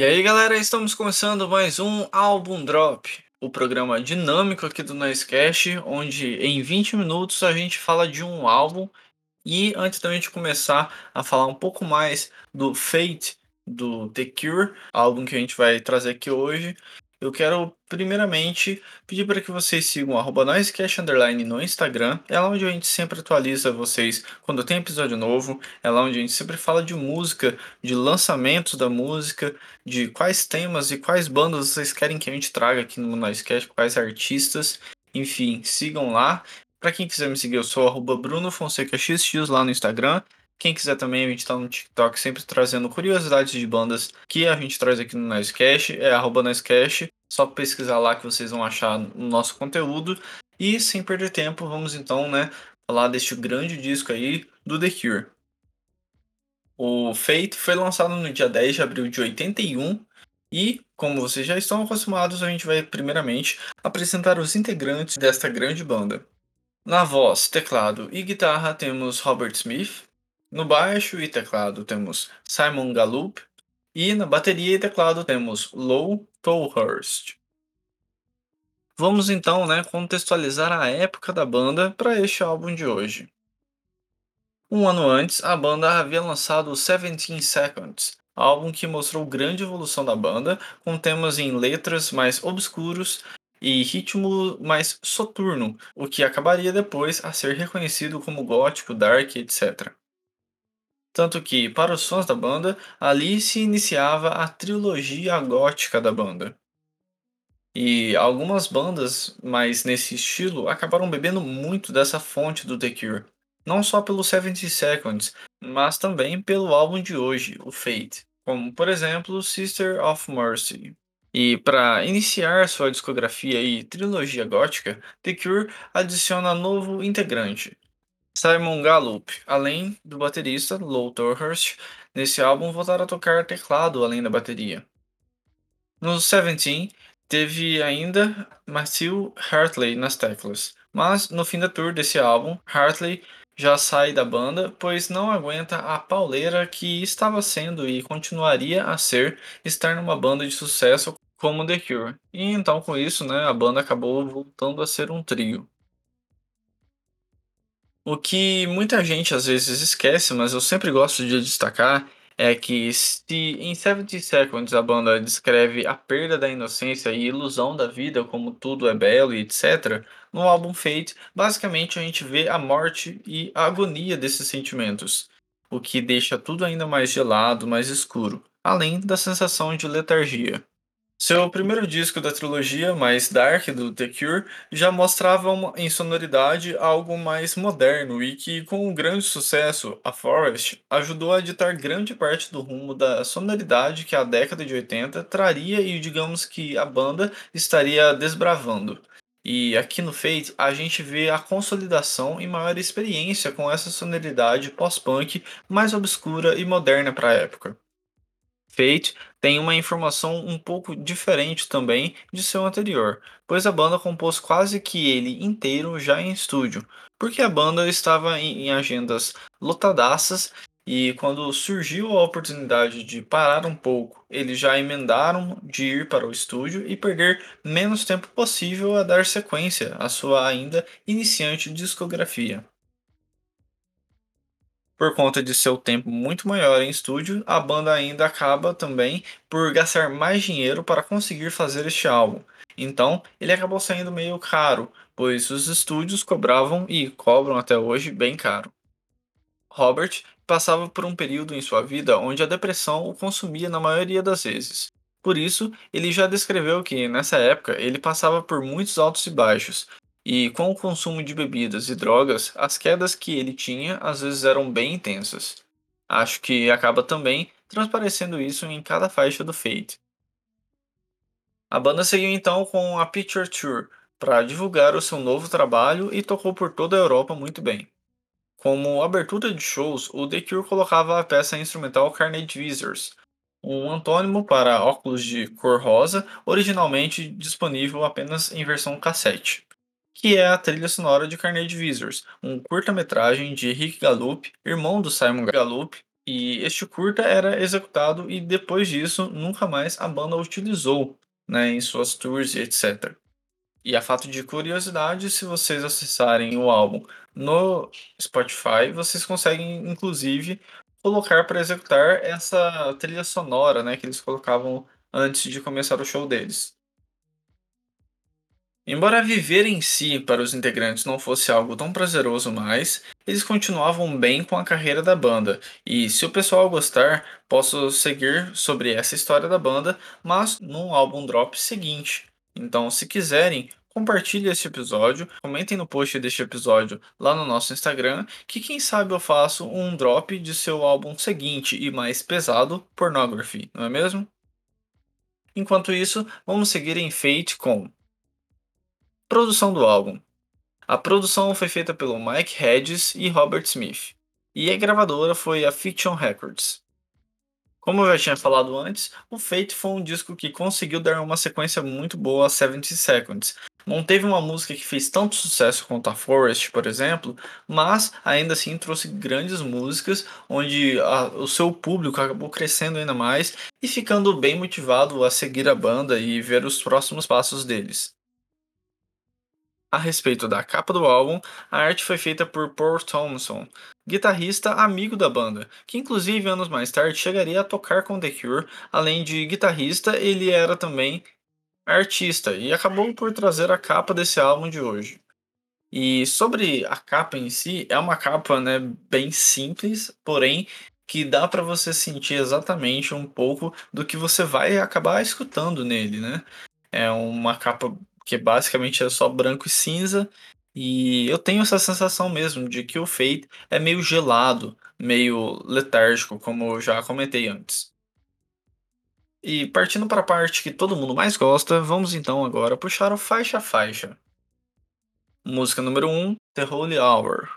E aí, galera, estamos começando mais um Álbum Drop, o programa dinâmico aqui do Nicecast, onde em 20 minutos a gente fala de um álbum. E antes da gente começar a falar um pouco mais do Fate do The Cure, álbum que a gente vai trazer aqui hoje, eu quero primeiramente pedir para que vocês sigam noisecast underline no Instagram. É lá onde a gente sempre atualiza vocês quando tem episódio novo. É lá onde a gente sempre fala de música, de lançamentos da música, de quais temas e quais bandas vocês querem que a gente traga aqui no Noisecast, quais artistas. Enfim, sigam lá. Para quem quiser me seguir, eu sou arroba Bruno lá no Instagram. Quem quiser também, a gente tá no TikTok sempre trazendo curiosidades de bandas que a gente traz aqui no Nicecast, é arroba Nicecast. Só pesquisar lá que vocês vão achar o nosso conteúdo. E sem perder tempo, vamos então, né, falar deste grande disco aí do The Cure. O Fate foi lançado no dia 10 de abril de 81 e, como vocês já estão acostumados, a gente vai primeiramente apresentar os integrantes desta grande banda. Na voz, teclado e guitarra temos Robert Smith, no baixo e teclado temos Simon Gallup. E na bateria e teclado temos Low Tolhurst. Vamos então né, contextualizar a época da banda para este álbum de hoje. Um ano antes, a banda havia lançado 17 Seconds, álbum que mostrou grande evolução da banda, com temas em letras mais obscuros e ritmo mais soturno, o que acabaria depois a ser reconhecido como gótico, dark, etc. Tanto que, para os fãs da banda, ali se iniciava a trilogia gótica da banda. E algumas bandas mais nesse estilo acabaram bebendo muito dessa fonte do The Cure. Não só pelo 70 Seconds, mas também pelo álbum de hoje, o Fate, como por exemplo Sister of Mercy. E para iniciar sua discografia e trilogia gótica, The Cure adiciona novo integrante, Simon Gallup, além do baterista Lou Tolhurst, nesse álbum voltaram a tocar teclado além da bateria. No Seventeen, teve ainda Matthew Hartley nas teclas, mas no fim da tour desse álbum, Hartley já sai da banda, pois não aguenta a pauleira que estava sendo e continuaria a ser estar numa banda de sucesso como The Cure. E então com isso, né, a banda acabou voltando a ser um trio. O que muita gente às vezes esquece, mas eu sempre gosto de destacar, é que se em 70 Seconds a banda descreve a perda da inocência e ilusão da vida como tudo é belo e etc., no álbum Fate, basicamente a gente vê a morte e a agonia desses sentimentos, o que deixa tudo ainda mais gelado, mais escuro, além da sensação de letargia. Seu primeiro disco da trilogia, mais dark do The Cure, já mostrava uma, em sonoridade algo mais moderno e que, com um grande sucesso, a Forest ajudou a ditar grande parte do rumo da sonoridade que a década de 80 traria e digamos que a banda estaria desbravando. E aqui no Fate a gente vê a consolidação e maior experiência com essa sonoridade pós-punk mais obscura e moderna para a época. Fate tem uma informação um pouco diferente também de seu anterior, pois a banda compôs quase que ele inteiro já em estúdio, porque a banda estava em agendas lotadaças e quando surgiu a oportunidade de parar um pouco, eles já emendaram de ir para o estúdio e perder menos tempo possível a dar sequência à sua ainda iniciante discografia. Por conta de seu tempo muito maior em estúdio, a banda ainda acaba também por gastar mais dinheiro para conseguir fazer este álbum. Então, ele acabou saindo meio caro, pois os estúdios cobravam e cobram até hoje bem caro. Robert passava por um período em sua vida onde a depressão o consumia na maioria das vezes. Por isso, ele já descreveu que, nessa época, ele passava por muitos altos e baixos, e com o consumo de bebidas e drogas, as quedas que ele tinha às vezes eram bem intensas. Acho que acaba também transparecendo isso em cada faixa do Fate. A banda seguiu então com a Picture Tour para divulgar o seu novo trabalho e tocou por toda a Europa muito bem. Como abertura de shows, o The Cure colocava a peça instrumental Carnage Visors, um antônimo para óculos de cor rosa, originalmente disponível apenas em versão cassete que é a trilha sonora de Carnage Visors, um curta-metragem de Rick Gallup, irmão do Simon Gallup, E este curta era executado e depois disso nunca mais a banda utilizou, né, em suas tours e etc. E a fato de curiosidade, se vocês acessarem o álbum no Spotify, vocês conseguem inclusive colocar para executar essa trilha sonora, né, que eles colocavam antes de começar o show deles. Embora viver em si para os integrantes não fosse algo tão prazeroso mais, eles continuavam bem com a carreira da banda, e se o pessoal gostar, posso seguir sobre essa história da banda, mas num álbum drop seguinte. Então, se quiserem, compartilhe este episódio, comentem no post deste episódio lá no nosso Instagram, que quem sabe eu faço um drop de seu álbum seguinte e mais pesado, Pornography, não é mesmo? Enquanto isso, vamos seguir em Fate com Produção do álbum. A produção foi feita pelo Mike Hedges e Robert Smith, e a gravadora foi a Fiction Records. Como eu já tinha falado antes, o Fate foi um disco que conseguiu dar uma sequência muito boa a 70 Seconds. Não teve uma música que fez tanto sucesso quanto a Forest, por exemplo, mas ainda assim trouxe grandes músicas, onde a, o seu público acabou crescendo ainda mais e ficando bem motivado a seguir a banda e ver os próximos passos deles. A respeito da capa do álbum, a arte foi feita por Paul Thompson, guitarrista amigo da banda, que inclusive anos mais tarde chegaria a tocar com The Cure. Além de guitarrista, ele era também artista e acabou por trazer a capa desse álbum de hoje. E sobre a capa em si, é uma capa né, bem simples, porém que dá para você sentir exatamente um pouco do que você vai acabar escutando nele, né? É uma capa que basicamente é só branco e cinza. E eu tenho essa sensação mesmo de que o Fate é meio gelado, meio letárgico, como eu já comentei antes. E partindo para a parte que todo mundo mais gosta, vamos então agora puxar o faixa a faixa. Música número 1, The Holy Hour.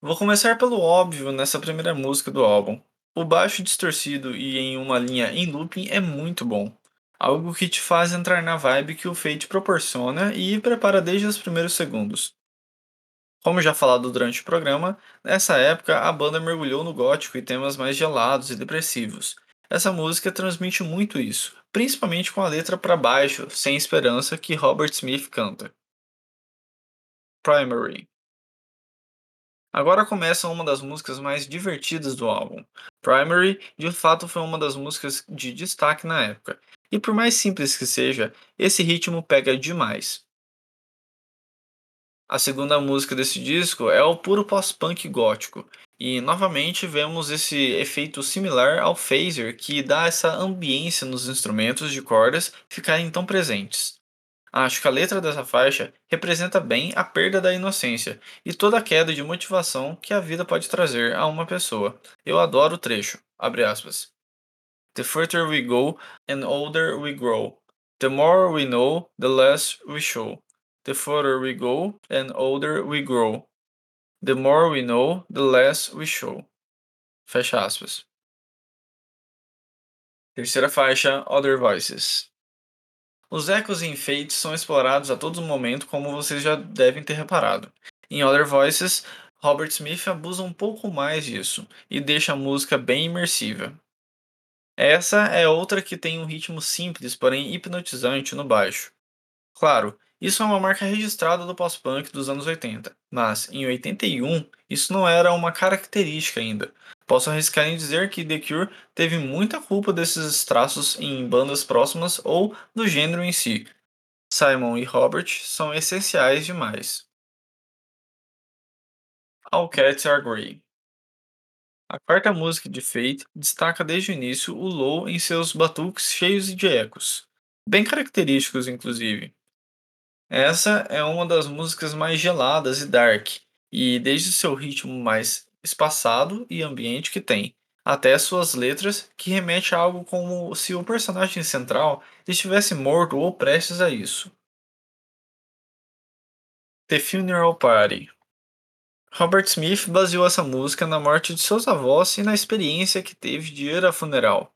Vou começar pelo óbvio nessa primeira música do álbum. O baixo distorcido e em uma linha em looping é muito bom algo que te faz entrar na vibe que o Fate proporciona e prepara desde os primeiros segundos. Como já falado durante o programa, nessa época a banda mergulhou no gótico e temas mais gelados e depressivos. Essa música transmite muito isso, principalmente com a letra para baixo, sem esperança, que Robert Smith canta. Primary Agora começa uma das músicas mais divertidas do álbum. Primary, de fato, foi uma das músicas de destaque na época, e por mais simples que seja, esse ritmo pega demais. A segunda música desse disco é o puro pós-punk gótico, e novamente vemos esse efeito similar ao phaser que dá essa ambiência nos instrumentos de cordas ficarem tão presentes. Acho que a letra dessa faixa representa bem a perda da inocência e toda a queda de motivação que a vida pode trazer a uma pessoa. Eu adoro o trecho. Abre aspas. The further we go and older we grow. The more we know, the less we show. The further we go and older we grow. The more we know, the less we show. Fecha aspas. Terceira faixa, Other Voices. Os ecos e enfeites são explorados a todo momento, como vocês já devem ter reparado. Em Other Voices, Robert Smith abusa um pouco mais disso e deixa a música bem imersiva. Essa é outra que tem um ritmo simples, porém hipnotizante no baixo. Claro, isso é uma marca registrada do pós-punk dos anos 80, mas em 81 isso não era uma característica ainda. Posso arriscar em dizer que The Cure teve muita culpa desses traços em bandas próximas ou do gênero em si. Simon e Robert são essenciais demais. All Cats Are Grey a quarta música de Fate destaca desde o início o low em seus batuques cheios de ecos, bem característicos inclusive. Essa é uma das músicas mais geladas e dark, e desde seu ritmo mais espaçado e ambiente que tem, até suas letras que remete a algo como se o personagem central estivesse morto ou prestes a isso. The Funeral Party Robert Smith baseou essa música na morte de seus avós e na experiência que teve de ir a funeral.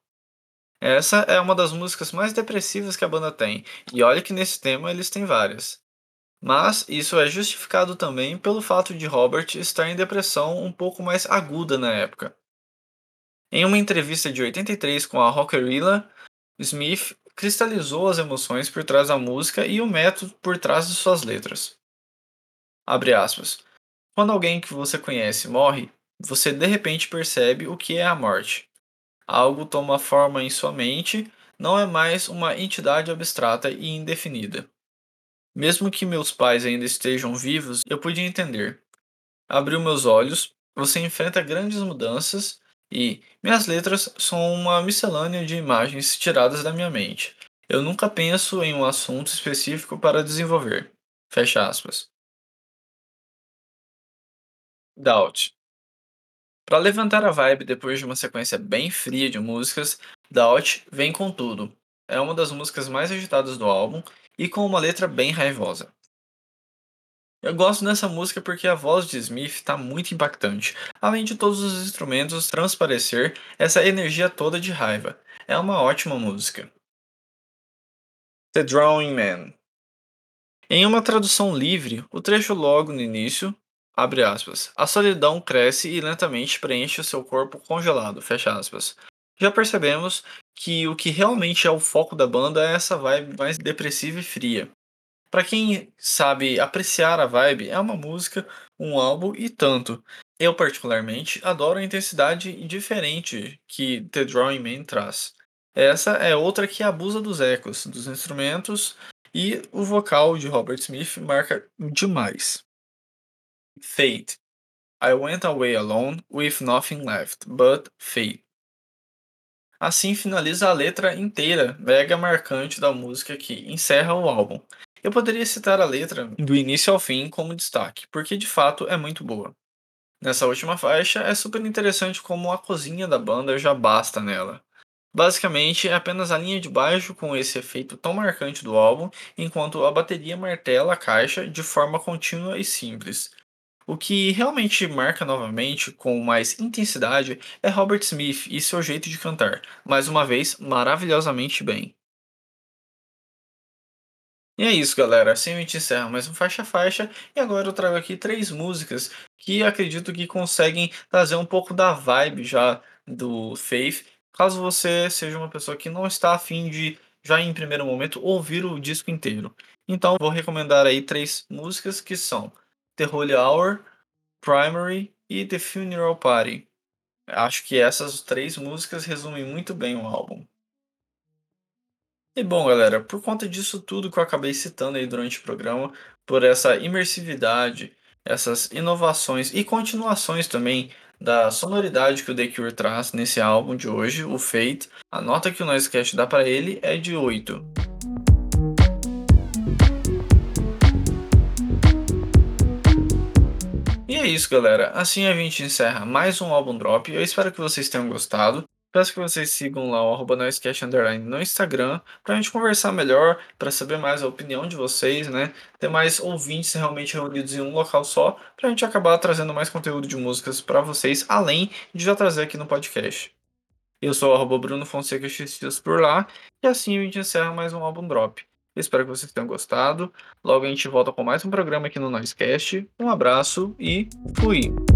Essa é uma das músicas mais depressivas que a banda tem, e olha que nesse tema eles têm várias. mas isso é justificado também pelo fato de Robert estar em depressão um pouco mais aguda na época. Em uma entrevista de 83 com a Rockerilla, Smith cristalizou as emoções por trás da música e o método por trás de suas letras. Abre aspas. Quando alguém que você conhece morre, você de repente percebe o que é a morte. Algo toma forma em sua mente, não é mais uma entidade abstrata e indefinida. Mesmo que meus pais ainda estejam vivos, eu podia entender. Abriu meus olhos, você enfrenta grandes mudanças e minhas letras são uma miscelânea de imagens tiradas da minha mente. Eu nunca penso em um assunto específico para desenvolver. Fecha aspas. Doubt. Para levantar a vibe depois de uma sequência bem fria de músicas, Doubt vem com tudo. É uma das músicas mais agitadas do álbum e com uma letra bem raivosa. Eu gosto dessa música porque a voz de Smith está muito impactante, além de todos os instrumentos transparecer essa energia toda de raiva. É uma ótima música. The Drawing Man. Em uma tradução livre, o trecho logo no início, abre aspas, a solidão cresce e lentamente preenche o seu corpo congelado, fecha aspas. Já percebemos que o que realmente é o foco da banda é essa vibe mais depressiva e fria. Para quem sabe apreciar a vibe, é uma música, um álbum e tanto. Eu, particularmente, adoro a intensidade diferente que The Drawing Man traz. Essa é outra que abusa dos ecos, dos instrumentos e o vocal de Robert Smith marca demais. Fate. I went away alone with nothing left but fate. Assim finaliza a letra inteira, mega marcante da música que encerra o álbum. Eu poderia citar a letra do início ao fim como destaque, porque de fato é muito boa. Nessa última faixa, é super interessante como a cozinha da banda já basta nela. Basicamente, é apenas a linha de baixo com esse efeito tão marcante do álbum, enquanto a bateria martela a caixa de forma contínua e simples. O que realmente marca novamente com mais intensidade é Robert Smith e seu jeito de cantar, mais uma vez maravilhosamente bem. E é isso, galera. Assim a gente encerra mais um faixa faixa. E agora eu trago aqui três músicas que acredito que conseguem trazer um pouco da vibe já do Faith. Caso você seja uma pessoa que não está afim de, já em primeiro momento, ouvir o disco inteiro. Então vou recomendar aí três músicas que são The Holy Hour, Primary e The Funeral Party. Acho que essas três músicas resumem muito bem o álbum. E bom, galera, por conta disso tudo que eu acabei citando aí durante o programa, por essa imersividade, essas inovações e continuações também da sonoridade que o The Cure traz nesse álbum de hoje, o Fate, a nota que o Noisecast dá para ele é de 8. É isso, galera. Assim a gente encerra mais um álbum drop. Eu espero que vocês tenham gostado. Peço que vocês sigam lá o arroba no Instagram para a gente conversar melhor, para saber mais a opinião de vocês, né? Ter mais ouvintes realmente reunidos em um local só, para a gente acabar trazendo mais conteúdo de músicas para vocês, além de já trazer aqui no podcast. Eu sou o arroba Bruno Fonseca XX por lá, e assim a gente encerra mais um álbum drop. Espero que vocês tenham gostado. Logo a gente volta com mais um programa aqui no Noisecast. Um abraço e fui!